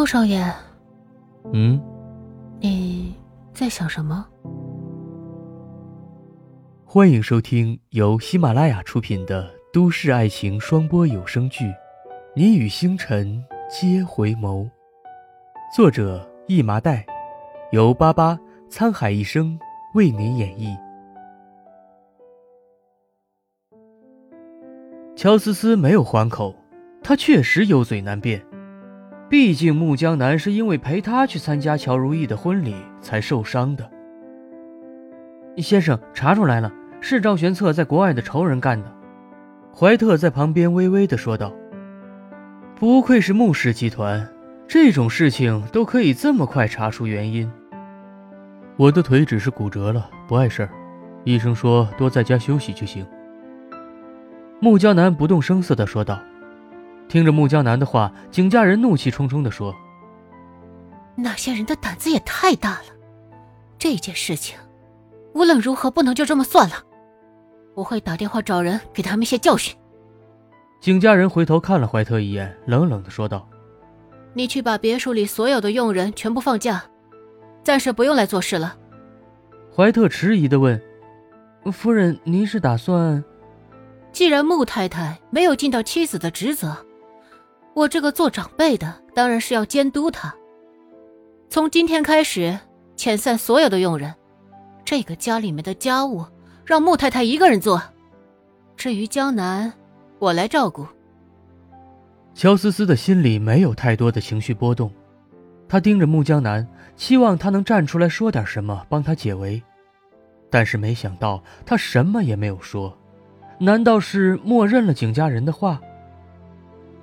穆少爷，嗯，你在想什么？欢迎收听由喜马拉雅出品的都市爱情双播有声剧《你与星辰皆回眸》，作者一麻袋，由巴巴沧海一声为您演绎。乔思思没有还口，她确实有嘴难辩。毕竟穆江南是因为陪他去参加乔如意的婚礼才受伤的。先生查出来了，是赵玄策在国外的仇人干的。怀特在旁边微微的说道：“不愧是穆氏集团，这种事情都可以这么快查出原因。”我的腿只是骨折了，不碍事儿，医生说多在家休息就行。穆江南不动声色的说道。听着穆江南的话，景家人怒气冲冲地说：“那些人的胆子也太大了！这件事情无论如何不能就这么算了，我会打电话找人给他们一些教训。”景家人回头看了怀特一眼，冷冷的说道：“你去把别墅里所有的佣人全部放假，暂时不用来做事了。”怀特迟疑的问：“夫人，您是打算……既然穆太太没有尽到妻子的职责？”我这个做长辈的当然是要监督他。从今天开始，遣散所有的佣人，这个家里面的家务让穆太太一个人做。至于江南，我来照顾。乔思思的心里没有太多的情绪波动，她盯着穆江南，期望他能站出来说点什么帮他解围，但是没想到他什么也没有说。难道是默认了景家人的话？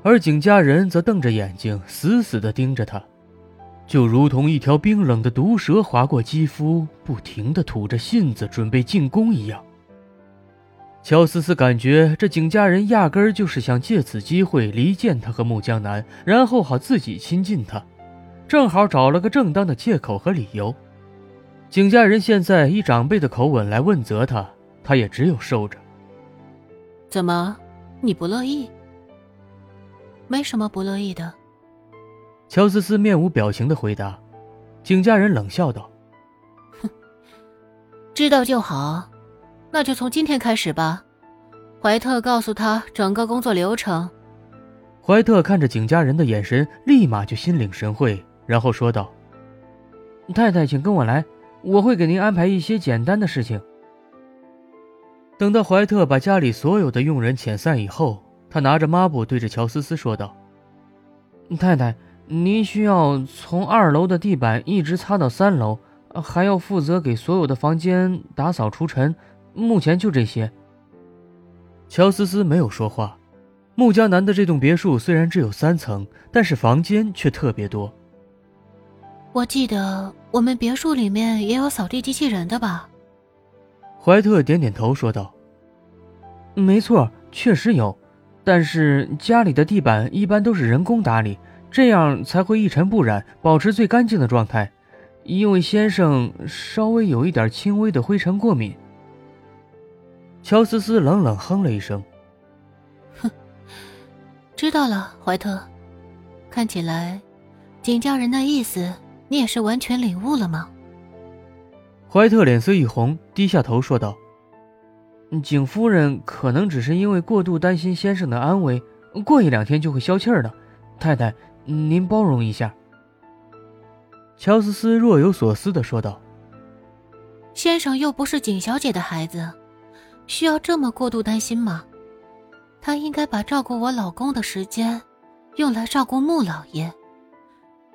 而景家人则瞪着眼睛，死死地盯着他，就如同一条冰冷的毒蛇划过肌肤，不停地吐着信子，准备进攻一样。乔思思感觉这景家人压根儿就是想借此机会离间他和穆江南，然后好自己亲近他，正好找了个正当的借口和理由。景家人现在以长辈的口吻来问责他，他也只有受着。怎么，你不乐意？没什么不乐意的，乔思思面无表情的回答。景家人冷笑道：“哼，知道就好，那就从今天开始吧。”怀特告诉他整个工作流程。怀特看着景家人的眼神，立马就心领神会，然后说道：“太太，请跟我来，我会给您安排一些简单的事情。”等到怀特把家里所有的佣人遣散以后。他拿着抹布对着乔思思说道：“太太，您需要从二楼的地板一直擦到三楼，还要负责给所有的房间打扫除尘。目前就这些。”乔思思没有说话。穆江南的这栋别墅虽然只有三层，但是房间却特别多。我记得我们别墅里面也有扫地机器人的吧？怀特点点头说道：“没错，确实有。”但是家里的地板一般都是人工打理，这样才会一尘不染，保持最干净的状态。因为先生稍微有一点轻微的灰尘过敏。乔思思冷冷哼了一声：“哼，知道了，怀特。看起来，景家人的意思你也是完全领悟了吗？”怀特脸色一红，低下头说道。景夫人可能只是因为过度担心先生的安危，过一两天就会消气儿的。太太，您包容一下。”乔思思若有所思的说道。“先生又不是景小姐的孩子，需要这么过度担心吗？他应该把照顾我老公的时间用来照顾穆老爷，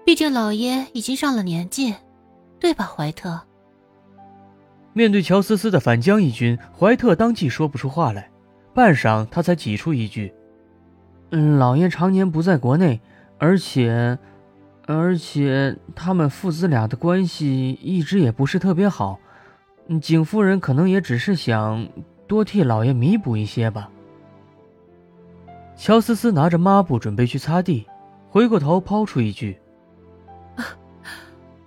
毕竟老爷已经上了年纪，对吧，怀特？”面对乔思思的反将一军，怀特当即说不出话来，半晌，他才挤出一句：“嗯，老爷常年不在国内，而且，而且他们父子俩的关系一直也不是特别好，景夫人可能也只是想多替老爷弥补一些吧。”乔思思拿着抹布准备去擦地，回过头抛出一句：“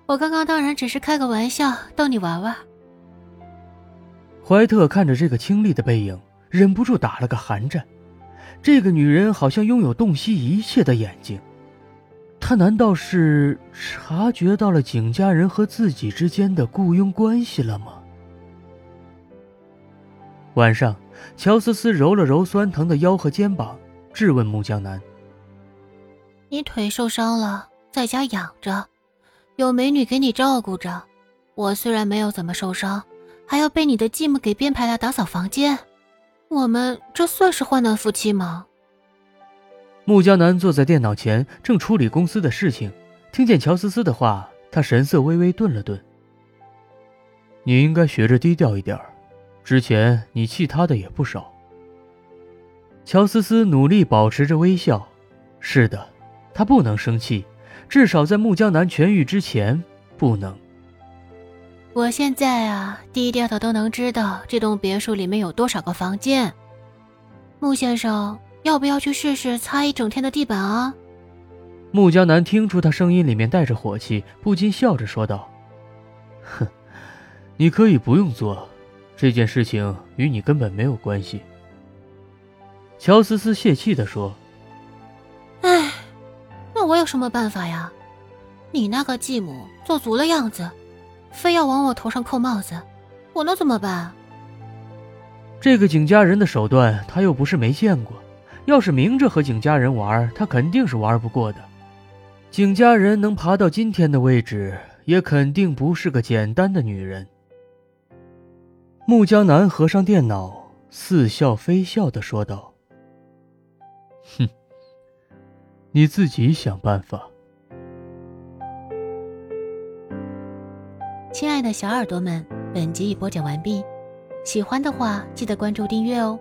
我刚刚当然只是开个玩笑，逗你玩玩。”怀特看着这个清丽的背影，忍不住打了个寒战。这个女人好像拥有洞悉一切的眼睛。他难道是察觉到了景家人和自己之间的雇佣关系了吗？晚上，乔思思揉了揉酸疼的腰和肩膀，质问木江南：“你腿受伤了，在家养着，有美女给你照顾着。我虽然没有怎么受伤，还要被你的继母给编排来打扫房间。我们这算是患难夫妻吗？”穆江南坐在电脑前，正处理公司的事情。听见乔思思的话，他神色微微顿了顿。你应该学着低调一点儿之前你气他的也不少。乔思思努力保持着微笑。是的，他不能生气，至少在穆江南痊愈之前不能。我现在啊，低调的都能知道这栋别墅里面有多少个房间。穆先生。要不要去试试擦一整天的地板啊？穆江南听出他声音里面带着火气，不禁笑着说道：“哼，你可以不用做，这件事情与你根本没有关系。”乔思思泄气的说：“哎，那我有什么办法呀？你那个继母做足了样子，非要往我头上扣帽子，我能怎么办？这个景家人的手段，他又不是没见过。”要是明着和景家人玩，他肯定是玩不过的。景家人能爬到今天的位置，也肯定不是个简单的女人。穆江南合上电脑，似笑非笑的说道：“哼，你自己想办法。”亲爱的小耳朵们，本集已播讲完毕，喜欢的话记得关注订阅哦。